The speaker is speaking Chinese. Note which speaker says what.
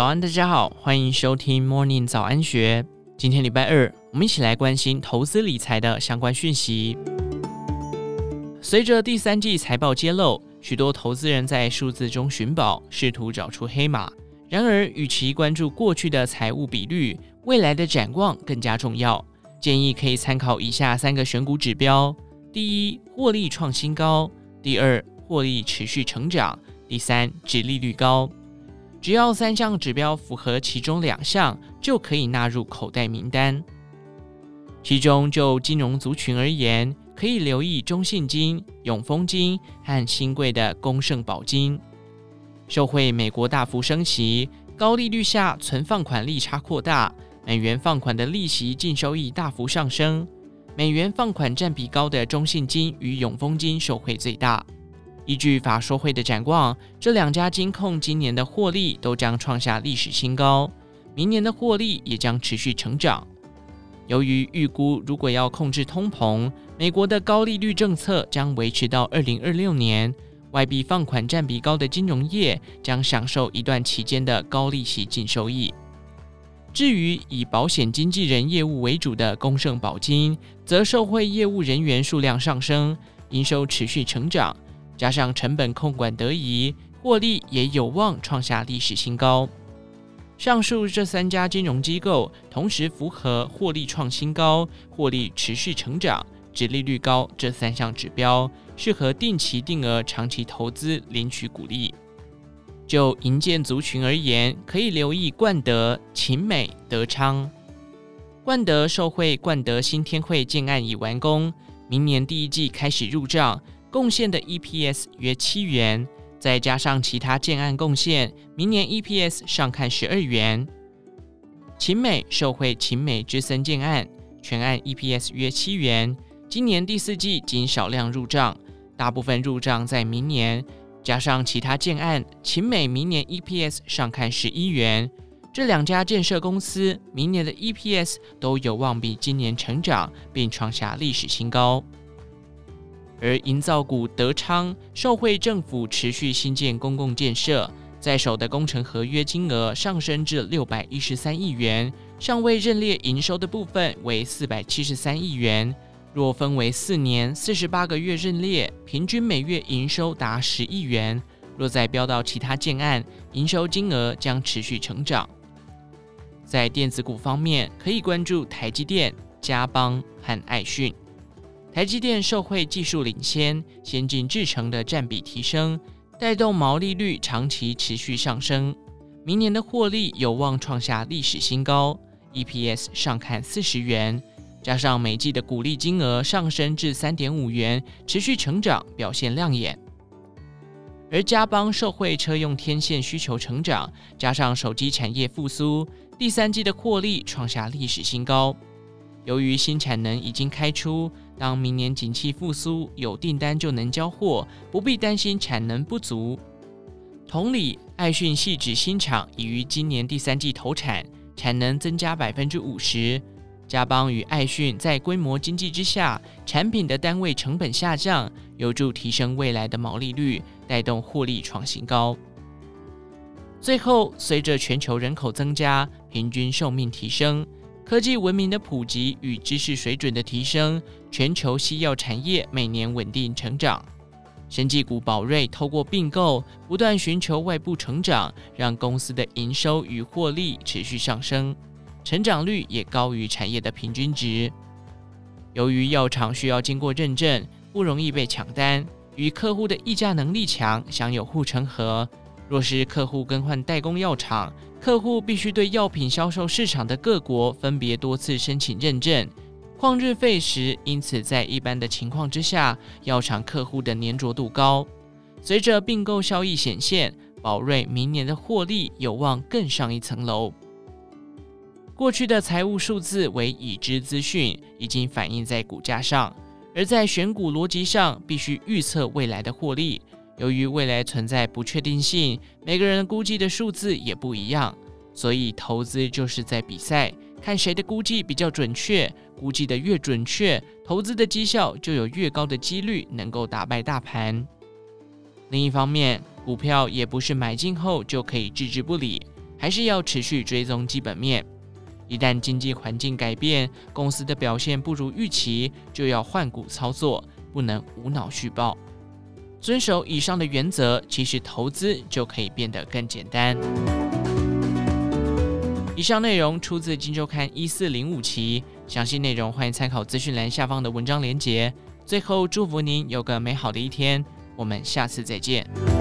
Speaker 1: 早安，大家好，欢迎收听 Morning 早安学。今天礼拜二，我们一起来关心投资理财的相关讯息。随着第三季财报揭露，许多投资人在数字中寻宝，试图找出黑马。然而，与其关注过去的财务比率，未来的展望更加重要。建议可以参考以下三个选股指标：第一，获利创新高；第二，获利持续成长；第三，指利率高。只要三项指标符合其中两项，就可以纳入口袋名单。其中，就金融族群而言，可以留意中信金、永丰金和新贵的公盛宝金。受惠美国大幅升息，高利率下存放款利差扩大，美元放款的利息净收益大幅上升。美元放款占比高的中信金与永丰金受惠最大。依据法说会的展望，这两家金控今年的获利都将创下历史新高，明年的获利也将持续成长。由于预估如果要控制通膨，美国的高利率政策将维持到二零二六年。外币放款占比高的金融业将享受一段期间的高利息净收益。至于以保险经纪人业务为主的公盛宝金，则受惠业务人员数量上升，营收持续成长，加上成本控管得宜，获利也有望创下历史新高。上述这三家金融机构同时符合获利创新高、获利持续成长。殖利率高这三项指标，适合定期定额长期投资领取股利。就银建族群而言，可以留意冠德、勤美、德昌。冠德受惠冠德新天汇建案已完工，明年第一季开始入账，贡献的 EPS 约七元，再加上其他建案贡献，明年 EPS 上看十二元。秦美受惠秦美之森建案，全案 EPS 约七元。今年第四季仅少量入账，大部分入账在明年，加上其他建案，秦美明年 EPS 上看十一元。这两家建设公司明年的 EPS 都有望比今年成长，并创下历史新高。而营造股德昌受惠政府持续新建公共建设，在手的工程合约金额上升至六百一十三亿元，尚未认列营收的部分为四百七十三亿元。若分为四年四十八个月认列，平均每月营收达十亿元。若再标到其他建案，营收金额将持续成长。在电子股方面，可以关注台积电、嘉邦和爱讯。台积电受惠技术领先、先进制程的占比提升，带动毛利率长期持续上升。明年的获利有望创下历史新高，EPS 上看四十元。加上每季的股利金额上升至三点五元，持续成长，表现亮眼。而嘉邦受惠车用天线需求成长，加上手机产业复苏，第三季的获利创下历史新高。由于新产能已经开出，当明年景气复苏，有订单就能交货，不必担心产能不足。同理，爱讯矽智新厂已于今年第三季投产，产能增加百分之五十。嘉邦与爱讯在规模经济之下，产品的单位成本下降，有助提升未来的毛利率，带动获利创新高。最后，随着全球人口增加，平均寿命提升，科技文明的普及与知识水准的提升，全球西药产业每年稳定成长。生技股宝瑞透过并购，不断寻求外部成长，让公司的营收与获利持续上升。成长率也高于产业的平均值。由于药厂需要经过认证，不容易被抢单，与客户的议价能力强，享有护城河。若是客户更换代工药厂，客户必须对药品销售市场的各国分别多次申请认证，旷日费时。因此，在一般的情况之下，药厂客户的粘着度高。随着并购效益显现，宝瑞明年的获利有望更上一层楼。过去的财务数字为已知资讯，已经反映在股价上；而在选股逻辑上，必须预测未来的获利。由于未来存在不确定性，每个人估计的数字也不一样，所以投资就是在比赛，看谁的估计比较准确。估计的越准确，投资的绩效就有越高的几率能够打败大盘。另一方面，股票也不是买进后就可以置之不理。还是要持续追踪基本面。一旦经济环境改变，公司的表现不如预期，就要换股操作，不能无脑续报。遵守以上的原则，其实投资就可以变得更简单。以上内容出自《金周刊》一四零五期，详细内容欢迎参考资讯栏下方的文章连结。最后，祝福您有个美好的一天，我们下次再见。